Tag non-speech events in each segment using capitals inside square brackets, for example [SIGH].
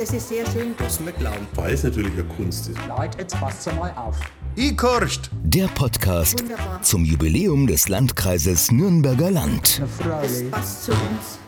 Das ist sehr schön. Das nicht glauben. Weil es natürlich eine Kunst ist. Leute, jetzt passt mal auf. Ich korcht. Der Podcast Wunderbar. zum Jubiläum des Landkreises Nürnberger Land. Das passt zu uns.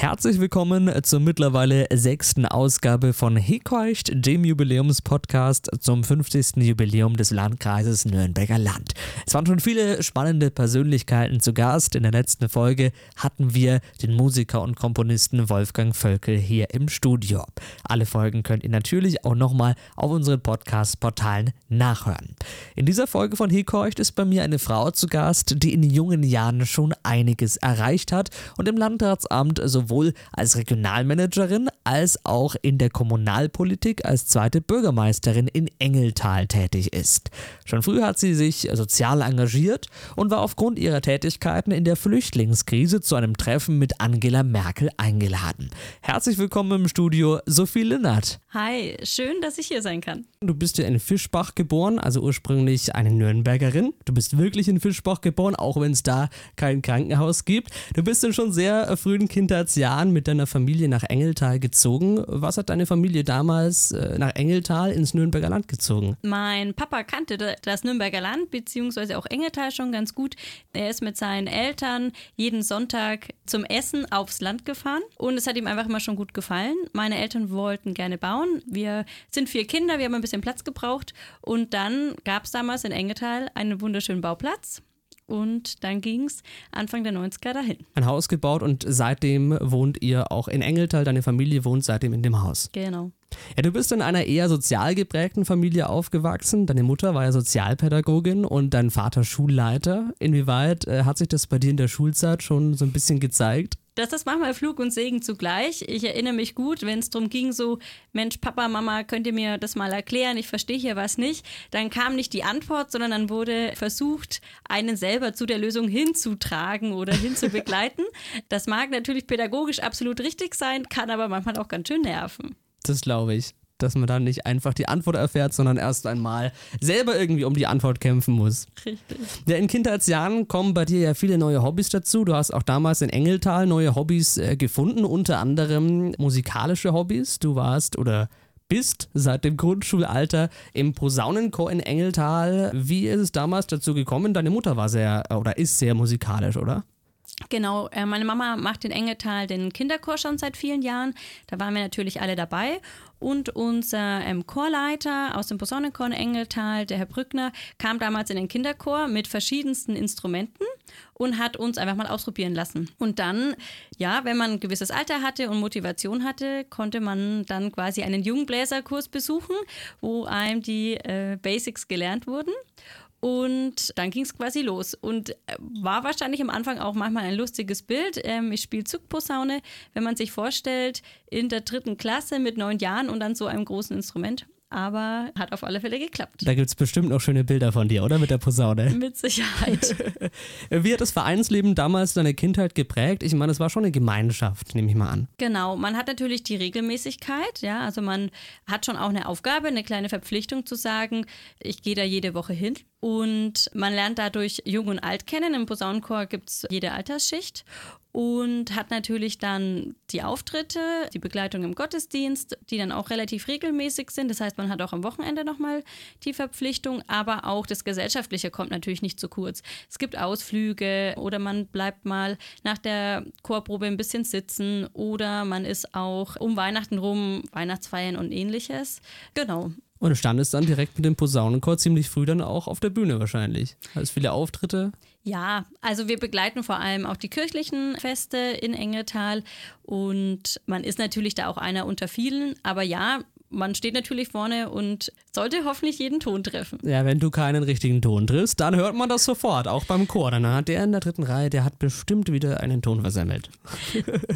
Herzlich willkommen zur mittlerweile sechsten Ausgabe von Hekeucht, dem Jubiläumspodcast zum 50. Jubiläum des Landkreises Nürnberger Land. Es waren schon viele spannende Persönlichkeiten zu Gast. In der letzten Folge hatten wir den Musiker und Komponisten Wolfgang Völkel hier im Studio. Alle Folgen könnt ihr natürlich auch nochmal auf unseren Podcast-Portalen nachhören. In dieser Folge von Hekeucht ist bei mir eine Frau zu Gast, die in jungen Jahren schon einiges erreicht hat und im Landratsamt sowohl als Regionalmanagerin als auch in der Kommunalpolitik als zweite Bürgermeisterin in Engeltal tätig ist. Schon früh hat sie sich sozial engagiert und war aufgrund ihrer Tätigkeiten in der Flüchtlingskrise zu einem Treffen mit Angela Merkel eingeladen. Herzlich willkommen im Studio, Sophie Linnert. Hi, schön, dass ich hier sein kann. Du bist ja in Fischbach geboren, also ursprünglich eine Nürnbergerin. Du bist wirklich in Fischbach geboren, auch wenn es da kein Krankenhaus gibt. Du bist in schon sehr frühen Kindheitsjahren mit deiner Familie nach Engeltal gezogen. Was hat deine Familie damals äh, nach Engeltal ins Nürnberger Land gezogen? Mein Papa kannte da- das Nürnberger Land beziehungsweise auch Engeltal schon ganz gut. Er ist mit seinen Eltern jeden Sonntag zum Essen aufs Land gefahren und es hat ihm einfach immer schon gut gefallen. Meine Eltern wollten gerne bauen. Wir sind vier Kinder, wir haben ein bisschen Platz gebraucht und dann gab es damals in Engeltal einen wunderschönen Bauplatz. Und dann ging es Anfang der 90er dahin. Ein Haus gebaut und seitdem wohnt ihr auch in Engeltal. Deine Familie wohnt seitdem in dem Haus. Genau. Ja, du bist in einer eher sozial geprägten Familie aufgewachsen. Deine Mutter war ja Sozialpädagogin und dein Vater Schulleiter. Inwieweit äh, hat sich das bei dir in der Schulzeit schon so ein bisschen gezeigt? Das ist manchmal Flug und Segen zugleich. Ich erinnere mich gut, wenn es darum ging, so, Mensch, Papa, Mama, könnt ihr mir das mal erklären? Ich verstehe hier was nicht. Dann kam nicht die Antwort, sondern dann wurde versucht, einen selber zu der Lösung hinzutragen oder hinzubegleiten. [LAUGHS] das mag natürlich pädagogisch absolut richtig sein, kann aber manchmal auch ganz schön nerven. Das glaube ich. Dass man dann nicht einfach die Antwort erfährt, sondern erst einmal selber irgendwie um die Antwort kämpfen muss. Richtig. Ja, in Kindheitsjahren kommen bei dir ja viele neue Hobbys dazu. Du hast auch damals in Engeltal neue Hobbys äh, gefunden, unter anderem musikalische Hobbys. Du warst oder bist seit dem Grundschulalter im Posaunenchor in Engeltal. Wie ist es damals dazu gekommen? Deine Mutter war sehr äh, oder ist sehr musikalisch, oder? Genau, äh, meine Mama macht in Engeltal den Kinderchor schon seit vielen Jahren. Da waren wir natürlich alle dabei. Und unser ähm, Chorleiter aus dem Posaunenchor in Engeltal, der Herr Brückner, kam damals in den Kinderchor mit verschiedensten Instrumenten und hat uns einfach mal ausprobieren lassen. Und dann, ja, wenn man ein gewisses Alter hatte und Motivation hatte, konnte man dann quasi einen Jungbläserkurs besuchen, wo einem die äh, Basics gelernt wurden. Und dann ging es quasi los. Und äh, war wahrscheinlich am Anfang auch manchmal ein lustiges Bild. Ähm, ich spiele Zugposaune, wenn man sich vorstellt, in der dritten Klasse mit neun Jahren und dann so einem großen Instrument. Aber hat auf alle Fälle geklappt. Da gibt es bestimmt noch schöne Bilder von dir, oder? Mit der Posaune. [LAUGHS] Mit Sicherheit. [LAUGHS] Wie hat das Vereinsleben damals deine Kindheit geprägt? Ich meine, es war schon eine Gemeinschaft, nehme ich mal an. Genau, man hat natürlich die Regelmäßigkeit, ja, also man hat schon auch eine Aufgabe, eine kleine Verpflichtung zu sagen, ich gehe da jede Woche hin. Und man lernt dadurch Jung und Alt kennen. Im Posaunenchor gibt es jede Altersschicht und hat natürlich dann die Auftritte, die Begleitung im Gottesdienst, die dann auch relativ regelmäßig sind. Das heißt, man hat auch am Wochenende nochmal die Verpflichtung, aber auch das Gesellschaftliche kommt natürlich nicht zu kurz. Es gibt Ausflüge oder man bleibt mal nach der Chorprobe ein bisschen sitzen oder man ist auch um Weihnachten rum, Weihnachtsfeiern und ähnliches. Genau. Und standest dann direkt mit dem Posaunenchor ziemlich früh dann auch auf der Bühne wahrscheinlich. Hast viele Auftritte. Ja, also wir begleiten vor allem auch die kirchlichen Feste in Engeltal und man ist natürlich da auch einer unter vielen, aber ja, man steht natürlich vorne und sollte hoffentlich jeden Ton treffen. Ja, wenn du keinen richtigen Ton triffst, dann hört man das sofort, auch beim Chor. Dann hat der in der dritten Reihe, der hat bestimmt wieder einen Ton versemmelt.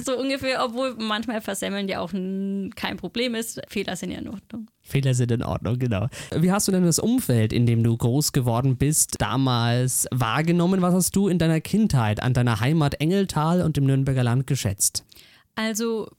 So ungefähr, obwohl manchmal Versemmeln ja auch kein Problem ist. Fehler sind ja in Ordnung. Fehler sind in Ordnung, genau. Wie hast du denn das Umfeld, in dem du groß geworden bist, damals wahrgenommen? Was hast du in deiner Kindheit an deiner Heimat Engeltal und im Nürnberger Land geschätzt? Also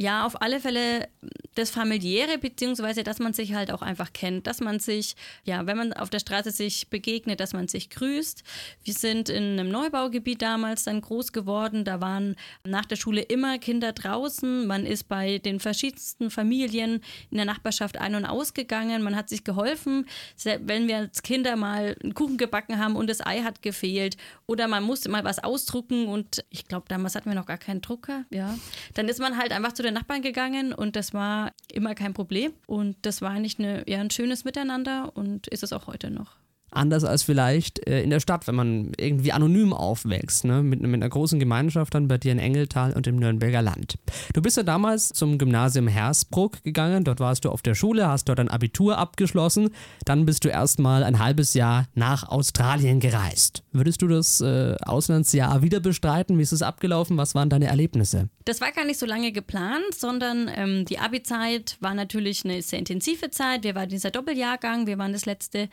ja, auf alle Fälle das Familiäre, beziehungsweise, dass man sich halt auch einfach kennt, dass man sich, ja, wenn man auf der Straße sich begegnet, dass man sich grüßt. Wir sind in einem Neubaugebiet damals dann groß geworden. Da waren nach der Schule immer Kinder draußen. Man ist bei den verschiedensten Familien in der Nachbarschaft ein- und ausgegangen. Man hat sich geholfen, wenn wir als Kinder mal einen Kuchen gebacken haben und das Ei hat gefehlt oder man musste mal was ausdrucken und ich glaube, damals hatten wir noch gar keinen Drucker, ja. Dann ist man halt einfach zu den Nachbarn gegangen und das war immer kein Problem. Und das war eigentlich eine, ja, ein schönes Miteinander und ist es auch heute noch. Anders als vielleicht äh, in der Stadt, wenn man irgendwie anonym aufwächst, ne? mit, mit einer großen Gemeinschaft dann bei dir in Engeltal und im Nürnberger Land. Du bist ja damals zum Gymnasium Hersbruck gegangen, dort warst du auf der Schule, hast dort ein Abitur abgeschlossen, dann bist du erstmal ein halbes Jahr nach Australien gereist. Würdest du das äh, Auslandsjahr wieder bestreiten? Wie ist es abgelaufen? Was waren deine Erlebnisse? Das war gar nicht so lange geplant, sondern ähm, die Abi-Zeit war natürlich eine sehr intensive Zeit. Wir waren dieser Doppeljahrgang, wir waren das letzte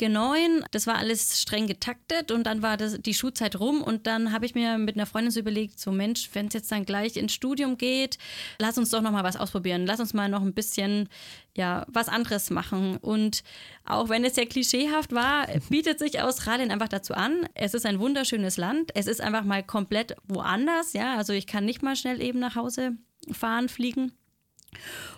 G9 neun. Das war alles streng getaktet und dann war das, die Schulzeit rum und dann habe ich mir mit einer Freundin so überlegt, so Mensch, wenn es jetzt dann gleich ins Studium geht, lass uns doch noch mal was ausprobieren. Lass uns mal noch ein bisschen ja, was anderes machen. Und auch wenn es sehr klischeehaft war, [LAUGHS] bietet sich Australien einfach dazu an. Es ist ein wunderschönes Land. Es ist einfach mal komplett woanders. Ja, also ich kann nicht mal schnell eben nach Hause fahren, fliegen.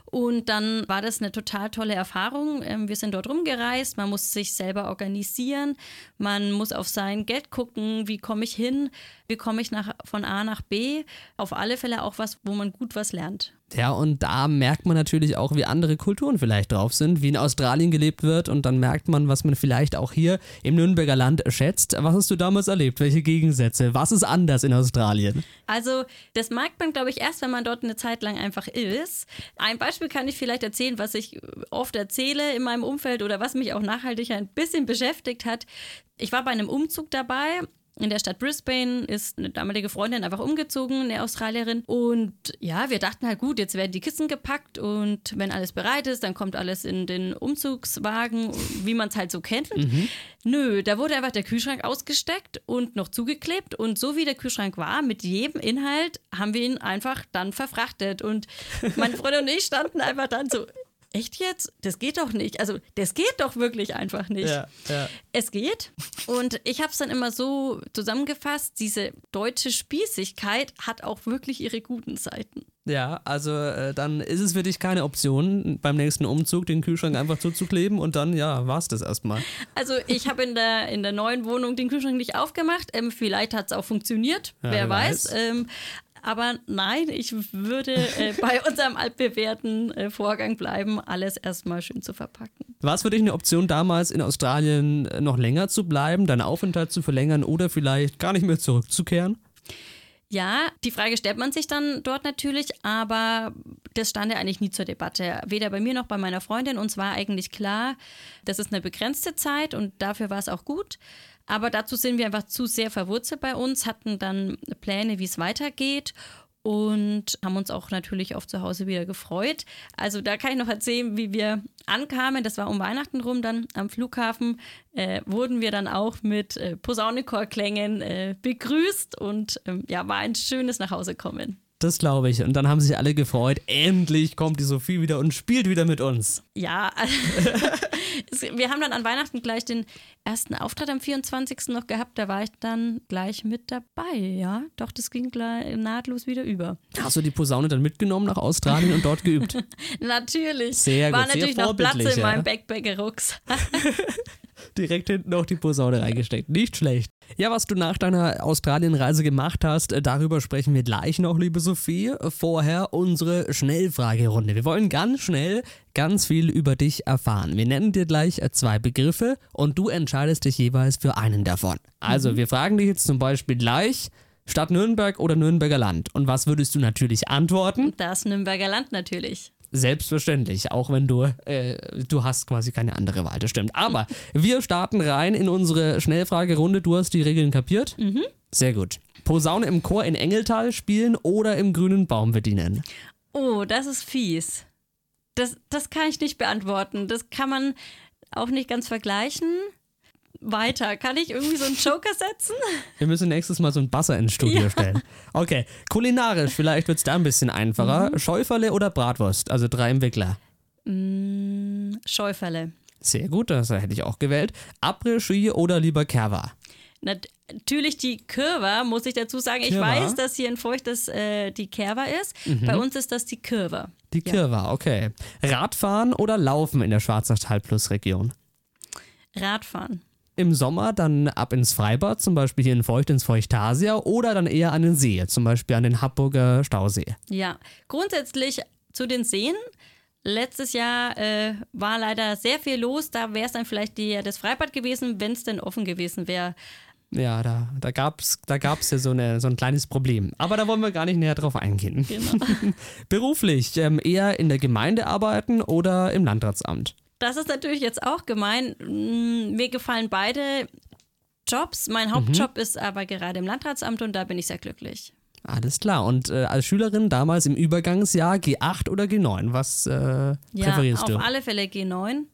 Und dann war das eine total tolle Erfahrung. Ähm, wir sind dort rumgereist, man muss sich selber organisieren, man muss auf sein Geld gucken, wie komme ich hin, wie komme ich nach, von A nach B. Auf alle Fälle auch was, wo man gut was lernt. Ja, und da merkt man natürlich auch, wie andere Kulturen vielleicht drauf sind, wie in Australien gelebt wird und dann merkt man, was man vielleicht auch hier im Nürnberger Land schätzt. Was hast du damals erlebt? Welche Gegensätze? Was ist anders in Australien? Also, das merkt man, glaube ich, erst, wenn man dort eine Zeit lang einfach ist. Ein Beispiel kann ich vielleicht erzählen, was ich oft erzähle in meinem Umfeld oder was mich auch nachhaltig ein bisschen beschäftigt hat. Ich war bei einem Umzug dabei in der Stadt Brisbane ist eine damalige Freundin einfach umgezogen, eine Australierin. Und ja, wir dachten halt, gut, jetzt werden die Kissen gepackt und wenn alles bereit ist, dann kommt alles in den Umzugswagen, wie man es halt so kennt. Mhm. Nö, da wurde einfach der Kühlschrank ausgesteckt und noch zugeklebt. Und so wie der Kühlschrank war, mit jedem Inhalt, haben wir ihn einfach dann verfrachtet. Und [LAUGHS] meine Freundin und ich standen einfach dann so, echt jetzt? Das geht doch nicht. Also, das geht doch wirklich einfach nicht. Ja, ja. Es geht. Und ich habe es dann immer so zusammengefasst, diese deutsche Spießigkeit hat auch wirklich ihre guten Seiten. Ja, also äh, dann ist es für dich keine Option, beim nächsten Umzug den Kühlschrank einfach zuzukleben und dann, ja, war es das erstmal. Also ich habe in der, in der neuen Wohnung den Kühlschrank nicht aufgemacht. Ähm, vielleicht hat es auch funktioniert, ja, wer, weiß. weiß. Ähm, aber nein, ich würde äh, [LAUGHS] bei unserem altbewährten äh, Vorgang bleiben, alles erstmal schön zu verpacken. War es für dich eine Option, damals in Australien äh, noch länger zu bleiben, deinen Aufenthalt zu verlängern oder vielleicht gar nicht mehr zurückzukehren? Ja, die Frage stellt man sich dann dort natürlich, aber das stand ja eigentlich nie zur Debatte. Weder bei mir noch bei meiner Freundin. Uns war eigentlich klar, das ist eine begrenzte Zeit und dafür war es auch gut. Aber dazu sind wir einfach zu sehr verwurzelt bei uns, hatten dann Pläne, wie es weitergeht und haben uns auch natürlich auf zu Hause wieder gefreut. Also da kann ich noch erzählen, wie wir ankamen. Das war um Weihnachten rum dann am Flughafen. Äh, wurden wir dann auch mit äh, Posaunenchorklängen äh, begrüßt und ähm, ja, war ein schönes Nachhausekommen. Das glaube ich. Und dann haben sich alle gefreut. Endlich kommt die Sophie wieder und spielt wieder mit uns. Ja, [LAUGHS] wir haben dann an Weihnachten gleich den ersten Auftritt am 24. noch gehabt. Da war ich dann gleich mit dabei, ja. Doch, das ging nahtlos wieder über. Hast du die Posaune dann mitgenommen nach Australien und dort geübt? [LAUGHS] natürlich. Sehr gut, War natürlich noch Platz in ja. meinem Backpacker-Rucksack. [LAUGHS] direkt hinten noch die Posaune reingesteckt. Nicht schlecht. Ja, was du nach deiner Australienreise gemacht hast, äh, darüber sprechen wir gleich noch, liebe Sophie. Vorher unsere Schnellfragerunde. Wir wollen ganz schnell ganz viel über dich erfahren. Wir nennen dir gleich äh, zwei Begriffe und du entscheidest dich jeweils für einen davon. Also, mhm. wir fragen dich jetzt zum Beispiel gleich, Stadt Nürnberg oder Nürnberger Land? Und was würdest du natürlich antworten? Das Nürnberger Land natürlich. Selbstverständlich, auch wenn du, äh, du hast quasi keine andere Wahl, das stimmt. Aber wir starten rein in unsere Schnellfragerunde. Du hast die Regeln kapiert? Mhm. Sehr gut. Posaune im Chor in Engeltal spielen oder im grünen Baum bedienen? Oh, das ist fies. Das, das kann ich nicht beantworten. Das kann man auch nicht ganz vergleichen. Weiter. Kann ich irgendwie so einen Joker setzen? [LAUGHS] Wir müssen nächstes Mal so ein Buzzer ins Studio Ja. stellen. Okay, kulinarisch, vielleicht wird es da ein bisschen einfacher. Mhm. Schäuferle oder Bratwurst? Also drei im Wickler. Mm, Schäuferle. Sehr gut, das hätte ich auch gewählt. Après-Ski oder lieber Kerwa? Nat- Natürlich die Curva, muss ich dazu sagen. Ich Curva? weiß, dass hier in Feucht das äh, die Kerwa ist. Bei uns ist das die Curva. Die Kirwa, okay. Radfahren oder Laufen in der Schwarzachtal-Plus-Region? Radfahren. Im Sommer dann ab ins Freibad, zum Beispiel hier in Feucht ins Feuchtasia oder dann eher an den See, zum Beispiel an den Hamburger Stausee. Ja, grundsätzlich zu den Seen. Letztes Jahr äh, war leider sehr viel los. Da wäre es dann vielleicht die, das Freibad gewesen, wenn es denn offen gewesen wäre. Ja, da, da gab es da gab's ja so, eine, so ein kleines Problem. Aber da wollen wir gar nicht näher drauf eingehen. Genau. [LAUGHS] Beruflich, ähm, eher in der Gemeinde arbeiten oder im Landratsamt? Das ist natürlich jetzt auch gemein. Mm, Mir gefallen beide Jobs. Mein Hauptjob ist aber gerade im Landratsamt und da bin ich sehr glücklich. Alles klar. Und äh, als Schülerin damals im Übergangsjahr G8 oder G9? Was äh, Ja, präferierst auf du? alle Fälle G9.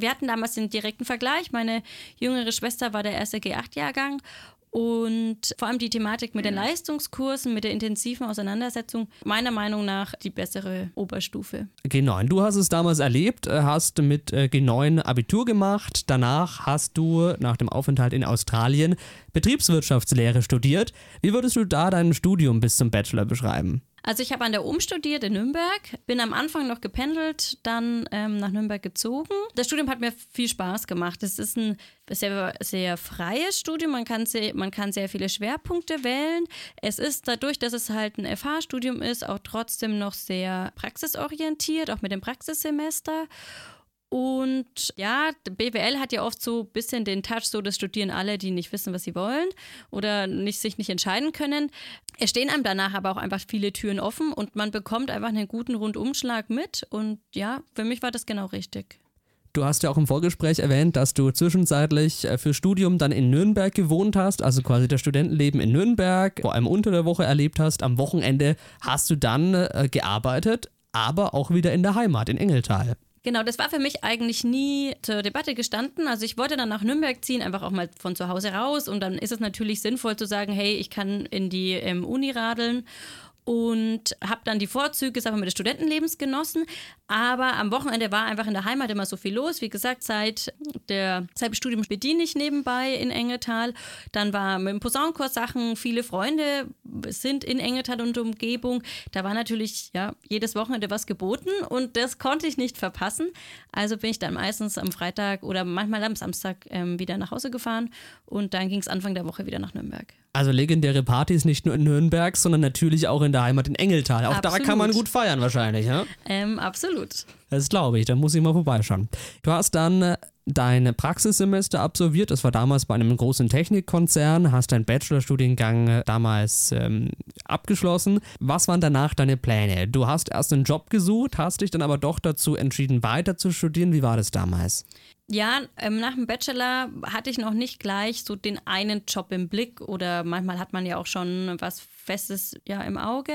Wir hatten damals den direkten Vergleich. Meine jüngere Schwester war der erste G8-Jahrgang. Und vor allem die Thematik mit den Leistungskursen, mit der intensiven Auseinandersetzung, meiner Meinung nach die bessere Oberstufe. G9. Du hast es damals erlebt, äh, hast mit äh, G9 Abitur gemacht. Danach hast du nach dem Aufenthalt in Australien Betriebswirtschaftslehre studiert. Wie würdest du da dein Studium bis zum Bachelor beschreiben? Also ich habe an der UM studiert in Nürnberg, bin am Anfang noch gependelt, dann ähm, nach Nürnberg gezogen. Das Studium hat mir viel Spaß gemacht. Es ist ein sehr, sehr freies Studium, man kann, sehr, man kann sehr viele Schwerpunkte wählen. Es ist dadurch, dass es halt ein FH-Studium ist, auch trotzdem noch sehr praxisorientiert, auch mit dem Praxissemester. Und ja, BWL hat ja oft so ein bisschen den Touch, so das studieren alle, die nicht wissen, was sie wollen oder nicht, sich nicht entscheiden können. Es stehen einem danach aber auch einfach viele Türen offen und man bekommt einfach einen guten Rundumschlag mit. Und ja, für mich war das genau richtig. Du hast ja auch im Vorgespräch erwähnt, dass du zwischenzeitlich äh, für Studium dann in Nürnberg gewohnt hast, also quasi das Studentenleben in Nürnberg, vor allem unter der Woche erlebt hast. Am Wochenende hast du dann äh, gearbeitet, aber auch wieder in der Heimat, in Engeltal. Genau, das war für mich eigentlich nie zur Debatte gestanden. Also ich wollte dann nach Nürnberg ziehen, einfach auch mal von zu Hause raus. Und dann ist es natürlich sinnvoll zu sagen, hey, ich kann in die ähm, Uni radeln und habe dann die Vorzüge sag mal, des Studentenlebens genossen. Aber am Wochenende war einfach in der Heimat immer so viel los. Wie gesagt, seit, der, seit dem Studium bediene ich nebenbei in Engetal. Dann war mit dem Posaunenchor Sachen, viele Freunde sind in Engetal und Umgebung. Da war natürlich ja, jedes Wochenende was geboten und das konnte ich nicht verpassen. Also bin ich dann meistens am Freitag oder manchmal am Samstag ähm, wieder nach Hause gefahren und dann ging es Anfang der Woche wieder nach Nürnberg. Also legendäre Partys nicht nur in Nürnberg, sondern natürlich auch in der Heimat in Engeltal. Auch da Absolut. kann man gut feiern wahrscheinlich, ja? Ähm, absolut. Das glaube ich, da muss ich mal vorbeischauen. Du hast dann äh, dein Praxissemester absolviert, das war damals bei einem großen Technikkonzern, hast deinen Bachelorstudiengang äh, damals ähm, abgeschlossen. Was waren danach deine Pläne? Du hast erst einen Job gesucht, hast dich dann aber doch dazu entschieden, weiter zu studieren. Wie war das damals? Ja, ähm, nach dem Bachelor hatte ich noch nicht gleich so den einen Job im Blick oder manchmal hat man ja auch schon was Festes ja im Auge.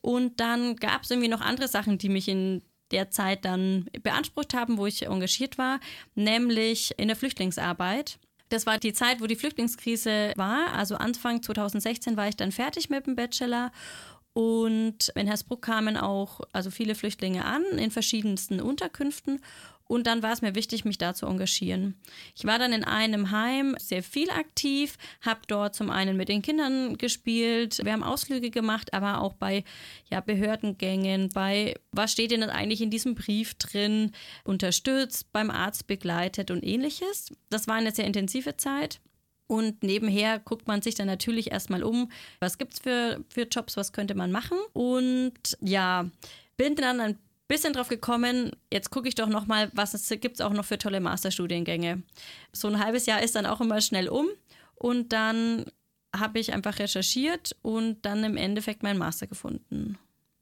Und dann gab es irgendwie noch andere Sachen, die mich in der Zeit dann beansprucht haben, wo ich engagiert war, nämlich in der Flüchtlingsarbeit. Das war die Zeit, wo die Flüchtlingskrise war. Also Anfang 2016 war ich dann fertig mit dem Bachelor. Und in Hersbruck kamen auch also viele Flüchtlinge an in verschiedensten Unterkünften. Und dann war es mir wichtig, mich da zu engagieren. Ich war dann in einem Heim sehr viel aktiv, habe dort zum einen mit den Kindern gespielt, wir haben Ausflüge gemacht, aber auch bei ja, Behördengängen, bei was steht denn eigentlich in diesem Brief drin, unterstützt, beim Arzt begleitet und ähnliches. Das war eine sehr intensive Zeit. Und nebenher guckt man sich dann natürlich erstmal um, was gibt es für, für Jobs, was könnte man machen. Und ja, bin dann ein bisschen drauf gekommen, jetzt gucke ich doch nochmal, was es gibt auch noch für tolle Masterstudiengänge. So ein halbes Jahr ist dann auch immer schnell um und dann habe ich einfach recherchiert und dann im Endeffekt meinen Master gefunden.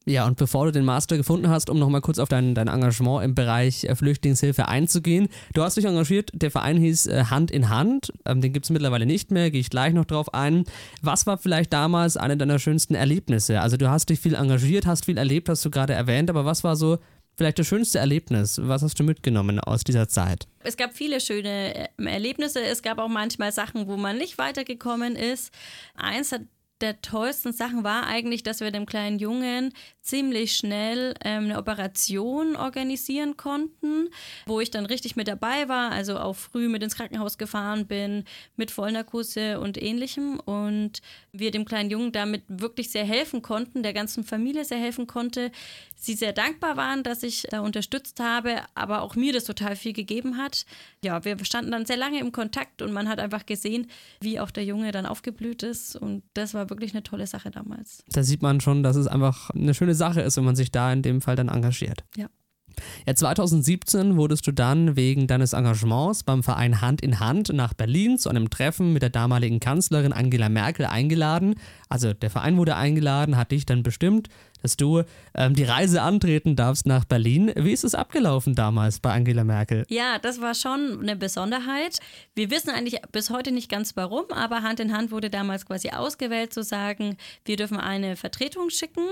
Ja, und bevor du den Master gefunden hast, um nochmal kurz auf dein, dein Engagement im Bereich äh, Flüchtlingshilfe einzugehen. Du hast dich engagiert, der Verein hieß äh, Hand in Hand, ähm, den gibt es mittlerweile nicht mehr, gehe ich gleich noch drauf ein. Was war vielleicht damals eine deiner schönsten Erlebnisse? Also du hast dich viel engagiert, hast viel erlebt, hast du gerade erwähnt, aber was war so Vielleicht das schönste Erlebnis. Was hast du mitgenommen aus dieser Zeit? Es gab viele schöne äh, Erlebnisse. Es gab auch manchmal Sachen, wo man nicht weitergekommen ist. Eins hat der tollsten Sachen war eigentlich, dass wir dem kleinen Jungen ziemlich schnell ähm, eine Operation organisieren konnten, wo ich dann richtig mit dabei war, also auch früh mit ins Krankenhaus gefahren bin, mit Vollnarkose und ähnlichem und wir dem kleinen Jungen damit wirklich sehr helfen konnten, der ganzen Familie sehr helfen konnte. Sie sehr dankbar waren, dass ich da unterstützt habe, aber auch mir das total viel gegeben hat. Ja, wir standen dann sehr lange im Kontakt und man hat einfach gesehen, wie auch der Junge dann aufgeblüht ist und das war wirklich eine tolle Sache damals. Da sieht man schon, dass es einfach eine schöne Sache ist, wenn man sich da in dem Fall dann engagiert. Ja. Ja, 2017 wurdest du dann wegen deines Engagements beim Verein Hand in Hand nach Berlin zu einem Treffen mit der damaligen Kanzlerin Angela Merkel eingeladen. Also der Verein wurde eingeladen, hat dich dann bestimmt dass du ähm, die Reise antreten darfst nach Berlin. Wie ist es abgelaufen damals bei Angela Merkel? Ja, das war schon eine Besonderheit. Wir wissen eigentlich bis heute nicht ganz warum, aber Hand in Hand wurde damals quasi ausgewählt zu sagen, wir dürfen eine Vertretung schicken.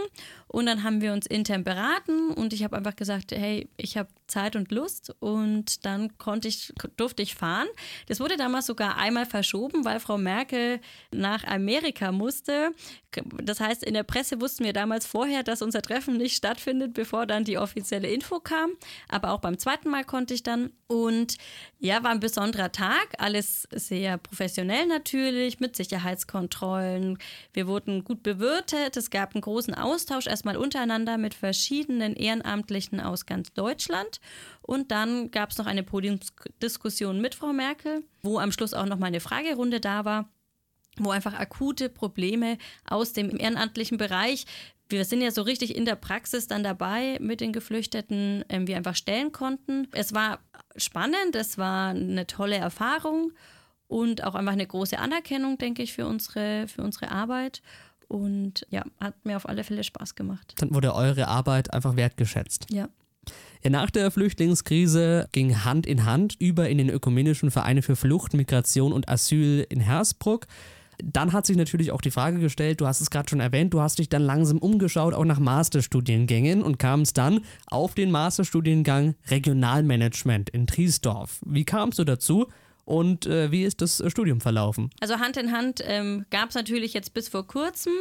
Und dann haben wir uns intern beraten und ich habe einfach gesagt, hey, ich habe Zeit und Lust und dann konnte ich, durfte ich fahren. Das wurde damals sogar einmal verschoben, weil Frau Merkel nach Amerika musste. Das heißt, in der Presse wussten wir damals vorher, dass unser Treffen nicht stattfindet, bevor dann die offizielle Info kam. Aber auch beim zweiten Mal konnte ich dann. Und ja, war ein besonderer Tag. Alles sehr professionell natürlich, mit Sicherheitskontrollen. Wir wurden gut bewirtet. Es gab einen großen Austausch erstmal untereinander mit verschiedenen Ehrenamtlichen aus ganz Deutschland. Und dann gab es noch eine Podiumsdiskussion mit Frau Merkel, wo am Schluss auch noch mal eine Fragerunde da war wo einfach akute Probleme aus dem ehrenamtlichen Bereich, wir sind ja so richtig in der Praxis dann dabei mit den Geflüchteten, ähm, wir einfach stellen konnten. Es war spannend, es war eine tolle Erfahrung und auch einfach eine große Anerkennung, denke ich, für unsere, für unsere Arbeit. Und ja, hat mir auf alle Fälle Spaß gemacht. Dann wurde eure Arbeit einfach wertgeschätzt. Ja. Ja, nach der Flüchtlingskrise ging Hand in Hand über in den ökumenischen Verein für Flucht, Migration und Asyl in Hersbruck. Dann hat sich natürlich auch die Frage gestellt, du hast es gerade schon erwähnt, du hast dich dann langsam umgeschaut, auch nach Masterstudiengängen und kamst dann auf den Masterstudiengang Regionalmanagement in Triesdorf. Wie kamst du dazu? Und äh, wie ist das Studium verlaufen? Also Hand in Hand ähm, gab es natürlich jetzt bis vor kurzem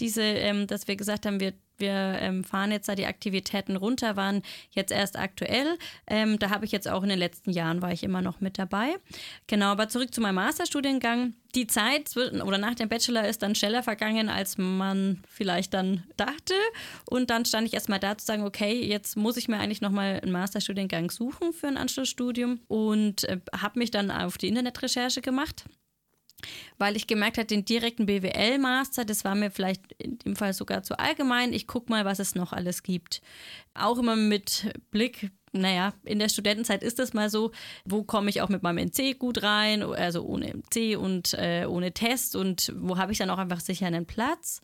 diese, ähm, dass wir gesagt haben, wir wir ähm, fahren jetzt da die Aktivitäten runter, waren jetzt erst aktuell. Ähm, da habe ich jetzt auch in den letzten Jahren war ich immer noch mit dabei. Genau, aber zurück zu meinem Masterstudiengang. Die Zeit oder nach dem Bachelor ist dann schneller vergangen, als man vielleicht dann dachte. Und dann stand ich erstmal da zu sagen, okay, jetzt muss ich mir eigentlich nochmal einen Masterstudiengang suchen für ein Anschlussstudium und äh, habe mich dann auf die Internetrecherche gemacht weil ich gemerkt habe, den direkten BWL-Master, das war mir vielleicht in dem Fall sogar zu allgemein. Ich gucke mal, was es noch alles gibt. Auch immer mit Blick, naja, in der Studentenzeit ist das mal so, wo komme ich auch mit meinem NC gut rein, also ohne MC und äh, ohne Test und wo habe ich dann auch einfach sicher einen Platz.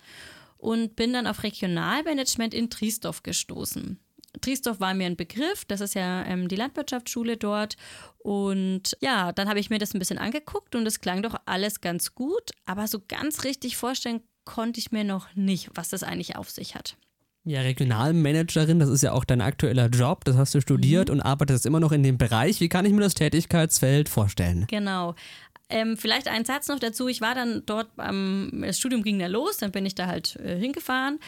Und bin dann auf Regionalmanagement in Triesdorf gestoßen. Triesdorf war mir ein Begriff, das ist ja ähm, die Landwirtschaftsschule dort. Und ja, dann habe ich mir das ein bisschen angeguckt und es klang doch alles ganz gut, aber so ganz richtig vorstellen konnte ich mir noch nicht, was das eigentlich auf sich hat. Ja, Regionalmanagerin, das ist ja auch dein aktueller Job, das hast du studiert mhm. und arbeitest immer noch in dem Bereich. Wie kann ich mir das Tätigkeitsfeld vorstellen? Genau. Ähm, vielleicht ein Satz noch dazu. Ich war dann dort, ähm, das Studium ging da los, dann bin ich da halt äh, hingefahren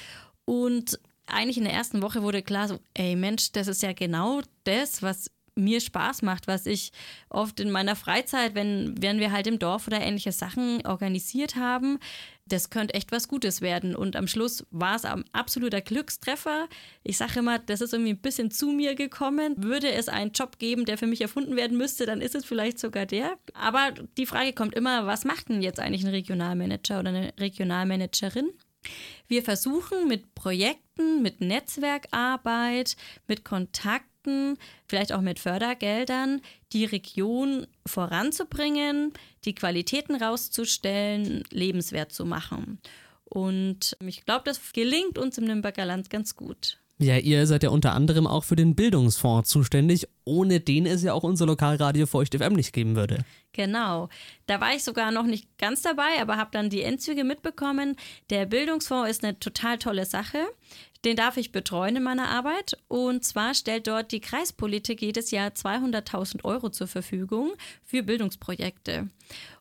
und eigentlich in der ersten Woche wurde klar, so, ey Mensch, das ist ja genau das, was mir Spaß macht, was ich oft in meiner Freizeit, wenn, wenn wir halt im Dorf oder ähnliche Sachen organisiert haben, das könnte echt was Gutes werden. Und am Schluss war es ein absoluter Glückstreffer. Ich sage immer, das ist irgendwie ein bisschen zu mir gekommen. Würde es einen Job geben, der für mich erfunden werden müsste, dann ist es vielleicht sogar der. Aber die Frage kommt immer, was macht denn jetzt eigentlich ein Regionalmanager oder eine Regionalmanagerin? Wir versuchen mit Projekten, mit Netzwerkarbeit, mit Kontakten, vielleicht auch mit Fördergeldern, die Region voranzubringen, die Qualitäten rauszustellen, lebenswert zu machen. Und ich glaube, das gelingt uns im Nürnberger Land ganz gut. Ja, ihr seid ja unter anderem auch für den Bildungsfonds zuständig, ohne den es ja auch unser Lokalradio Feucht FM nicht geben würde. Genau. Da war ich sogar noch nicht ganz dabei, aber habe dann die Endzüge mitbekommen. Der Bildungsfonds ist eine total tolle Sache. Den darf ich betreuen in meiner Arbeit. Und zwar stellt dort die Kreispolitik jedes Jahr 200.000 Euro zur Verfügung für Bildungsprojekte.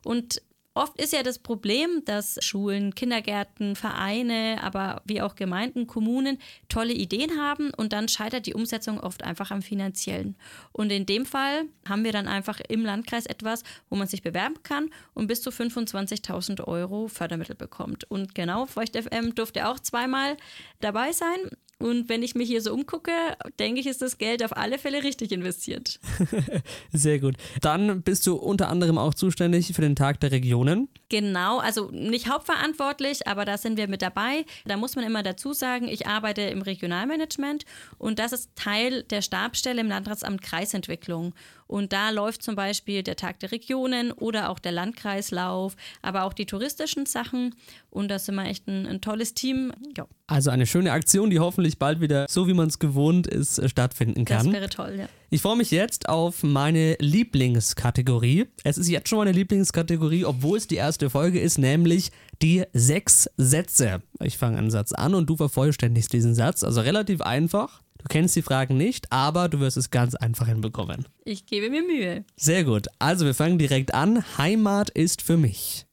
Und Oft ist ja das Problem, dass Schulen, Kindergärten, Vereine, aber wie auch Gemeinden, Kommunen tolle Ideen haben und dann scheitert die Umsetzung oft einfach am finanziellen. Und in dem Fall haben wir dann einfach im Landkreis etwas, wo man sich bewerben kann und bis zu 25.000 Euro Fördermittel bekommt. Und genau, Feucht FM durfte auch zweimal dabei sein und wenn ich mich hier so umgucke, denke ich, ist das Geld auf alle Fälle richtig investiert. [LAUGHS] Sehr gut. Dann bist du unter anderem auch zuständig für den Tag der Regionen. Genau, also nicht hauptverantwortlich, aber da sind wir mit dabei. Da muss man immer dazu sagen, ich arbeite im Regionalmanagement und das ist Teil der Stabstelle im Landratsamt Kreisentwicklung. Und da läuft zum Beispiel der Tag der Regionen oder auch der Landkreislauf, aber auch die touristischen Sachen. Und da sind wir echt ein, ein tolles Team. Ja. Also eine schöne Aktion, die hoffentlich bald wieder, so wie man es gewohnt ist, äh, stattfinden kann. Das wäre toll, ja. Ich freue mich jetzt auf meine Lieblingskategorie. Es ist jetzt schon meine Lieblingskategorie, obwohl es die erste Folge ist, nämlich die sechs Sätze. Ich fange einen Satz an und du vervollständigst diesen Satz. Also relativ einfach. Du kennst die Fragen nicht, aber du wirst es ganz einfach hinbekommen. Ich gebe mir Mühe. Sehr gut. Also wir fangen direkt an. Heimat ist für mich.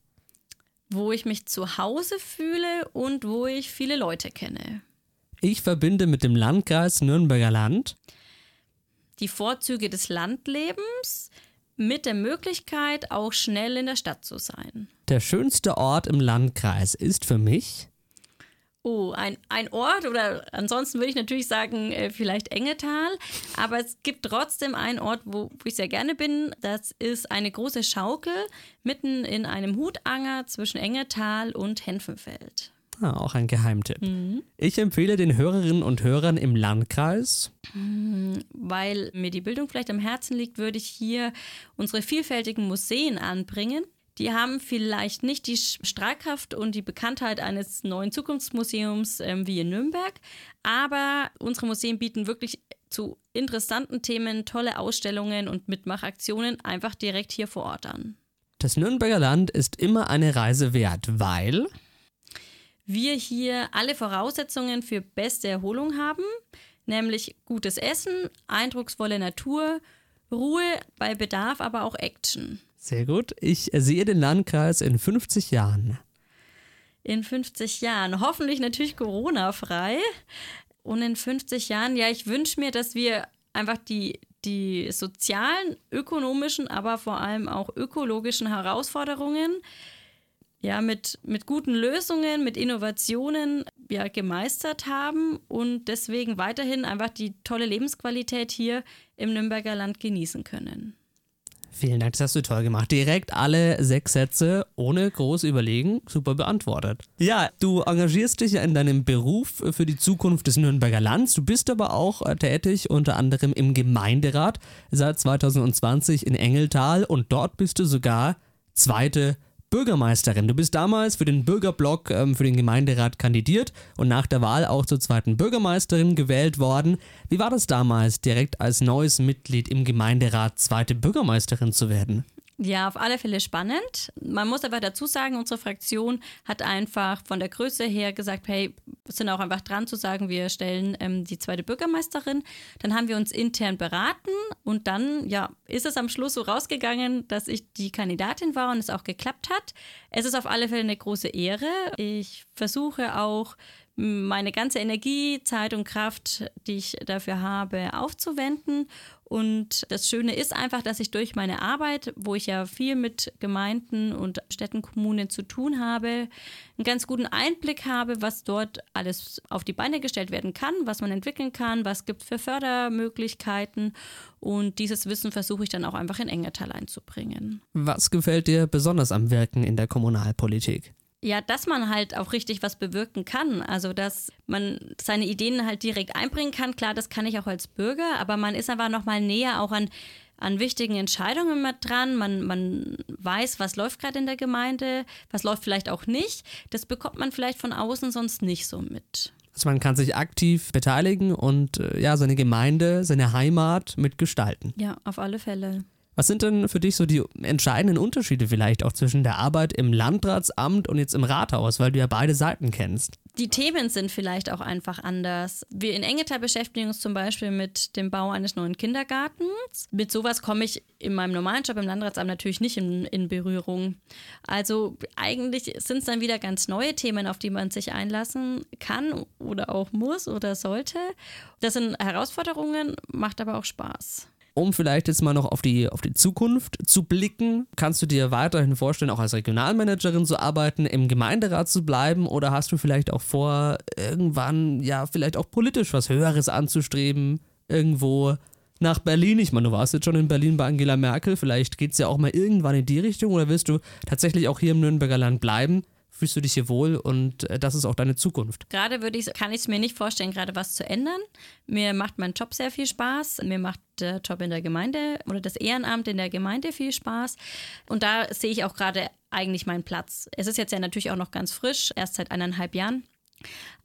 Wo ich mich zu Hause fühle und wo ich viele Leute kenne. Ich verbinde mit dem Landkreis Nürnberger Land die Vorzüge des Landlebens mit der Möglichkeit, auch schnell in der Stadt zu sein. Der schönste Ort im Landkreis ist für mich Oh, ein, ein Ort oder ansonsten würde ich natürlich sagen, äh, vielleicht Engetal. Aber es gibt trotzdem einen Ort, wo, wo, ich sehr gerne bin. Das ist eine große Schaukel mitten in einem Hutanger zwischen Engetal und Henfenfeld. Ah, auch ein Geheimtipp. Mhm. Ich empfehle den Hörerinnen und Hörern im Landkreis. Mhm, weil mir die Bildung vielleicht am Herzen liegt, würde ich hier unsere vielfältigen Museen anbringen. Die haben vielleicht nicht die Strahlkraft und die Bekanntheit eines neuen Zukunftsmuseums ähm, wie in Nürnberg, aber unsere Museen bieten wirklich zu interessanten Themen tolle Ausstellungen und Mitmachaktionen einfach direkt hier vor Ort an. Das Nürnberger Land ist immer eine Reise wert, weil wir hier alle Voraussetzungen für beste Erholung haben, nämlich gutes Essen, eindrucksvolle Natur, Ruhe bei Bedarf, aber auch Action. Sehr gut. Ich sehe den Landkreis in 50 Jahren. In 50 Jahren. Hoffentlich natürlich Corona-frei. Und in 50 Jahren, ja, ich wünsche mir, dass wir einfach die, die sozialen, ökonomischen, aber vor allem auch ökologischen Herausforderungen ja, mit, mit guten Lösungen, mit Innovationen ja, gemeistert haben und deswegen weiterhin einfach die tolle Lebensqualität hier im Nürnberger Land genießen können. Vielen Dank, das hast du toll gemacht. Direkt alle sechs Sätze ohne groß überlegen, super beantwortet. Ja, du engagierst dich ja in deinem Beruf für die Zukunft des Nürnberger Lands. Du bist aber auch äh, tätig unter anderem im Gemeinderat seit 2020 in Engeltal und dort bist du sogar zweite Bürgermeisterin. Du bist damals für den Bürgerblock ähm, für den Gemeinderat kandidiert und nach der Wahl auch zur zweiten Bürgermeisterin gewählt worden. Wie war das damals, direkt als neues Mitglied im Gemeinderat zweite Bürgermeisterin zu werden? Ja, auf alle Fälle spannend. Man muss aber dazu sagen, unsere Fraktion hat einfach von der Größe her gesagt, hey, sind auch einfach dran zu sagen, wir stellen ähm, die zweite Bürgermeisterin. Dann haben wir uns intern beraten und dann, ja, ist es am Schluss so rausgegangen, dass ich die Kandidatin war und es auch geklappt hat. Es ist auf alle Fälle eine große Ehre. Ich versuche auch meine ganze Energie, Zeit und Kraft, die ich dafür habe, aufzuwenden. Und das Schöne ist einfach, dass ich durch meine Arbeit, wo ich ja viel mit Gemeinden und Städten, Kommunen zu tun habe, einen ganz guten Einblick habe, was dort alles auf die Beine gestellt werden kann, was man entwickeln kann, was gibt für Fördermöglichkeiten. Und dieses Wissen versuche ich dann auch einfach in Engertal einzubringen. Was gefällt dir besonders am Wirken in der Kommunalpolitik? Ja, dass man halt auch richtig was bewirken kann. Also, dass man seine Ideen halt direkt einbringen kann. Klar, das kann ich auch als Bürger, aber man ist einfach nochmal näher auch an, an wichtigen Entscheidungen mit dran. Man, man weiß, was läuft gerade in der Gemeinde, was läuft vielleicht auch nicht. Das bekommt man vielleicht von außen sonst nicht so mit. Also man kann sich aktiv beteiligen und äh, ja, seine Gemeinde, seine Heimat mitgestalten. Ja, auf alle Fälle. Was sind denn für dich so die entscheidenden Unterschiede vielleicht auch zwischen der Arbeit im Landratsamt und jetzt im Rathaus, weil du ja beide Seiten kennst? Die Themen sind vielleicht auch einfach anders. Wir in Engetal beschäftigen uns zum Beispiel mit dem Bau eines neuen Kindergartens. Mit sowas komme ich in meinem normalen Job im Landratsamt natürlich nicht in, in Berührung. Also eigentlich sind es dann wieder ganz neue Themen, auf die man sich einlassen kann oder auch muss oder sollte. Das sind Herausforderungen, macht aber auch Spaß. Um vielleicht jetzt mal noch auf die, auf die Zukunft zu blicken, kannst du dir weiterhin vorstellen, auch als Regionalmanagerin zu arbeiten, im Gemeinderat zu bleiben oder hast du vielleicht auch vor, irgendwann ja vielleicht auch politisch was Höheres anzustreben, irgendwo nach Berlin? Ich meine, du warst jetzt schon in Berlin bei Angela Merkel, vielleicht geht es ja auch mal irgendwann in die Richtung oder willst du tatsächlich auch hier im Nürnberger Land bleiben? Fühlst du dich hier wohl und äh, das ist auch deine Zukunft. Gerade würde ich, kann ich es mir nicht vorstellen, gerade was zu ändern. Mir macht mein Job sehr viel Spaß. Mir macht der Job in der Gemeinde oder das Ehrenamt in der Gemeinde viel Spaß. Und da sehe ich auch gerade eigentlich meinen Platz. Es ist jetzt ja natürlich auch noch ganz frisch, erst seit eineinhalb Jahren.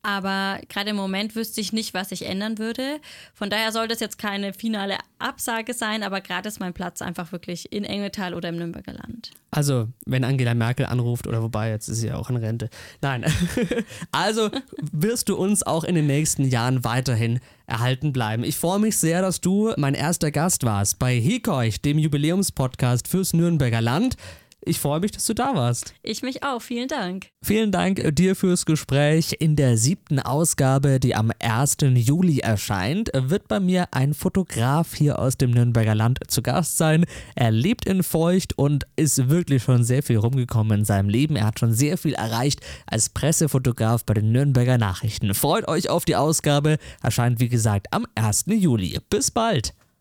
Aber gerade im Moment wüsste ich nicht, was ich ändern würde. Von daher soll das jetzt keine finale Absage sein, aber gerade ist mein Platz einfach wirklich in Engeltal oder im Nürnberger Land. Also, wenn Angela Merkel anruft oder wobei, jetzt ist sie ja auch in Rente. Nein. [LAUGHS] also wirst du uns auch in den nächsten Jahren weiterhin erhalten bleiben. Ich freue mich sehr, dass du mein erster Gast warst bei Hekeuch, dem Jubiläumspodcast fürs Nürnberger Land. Ich freue mich, dass du da warst. Ich mich auch. Vielen Dank. Vielen Dank dir fürs Gespräch. In der siebten Ausgabe, die am 1. Juli erscheint, wird bei mir ein Fotograf hier aus dem Nürnberger Land zu Gast sein. Er lebt in Feucht und ist wirklich schon sehr viel rumgekommen in seinem Leben. Er hat schon sehr viel erreicht als Pressefotograf bei den Nürnberger Nachrichten. Freut euch auf die Ausgabe. Erscheint, wie gesagt, am 1. Juli. Bis bald.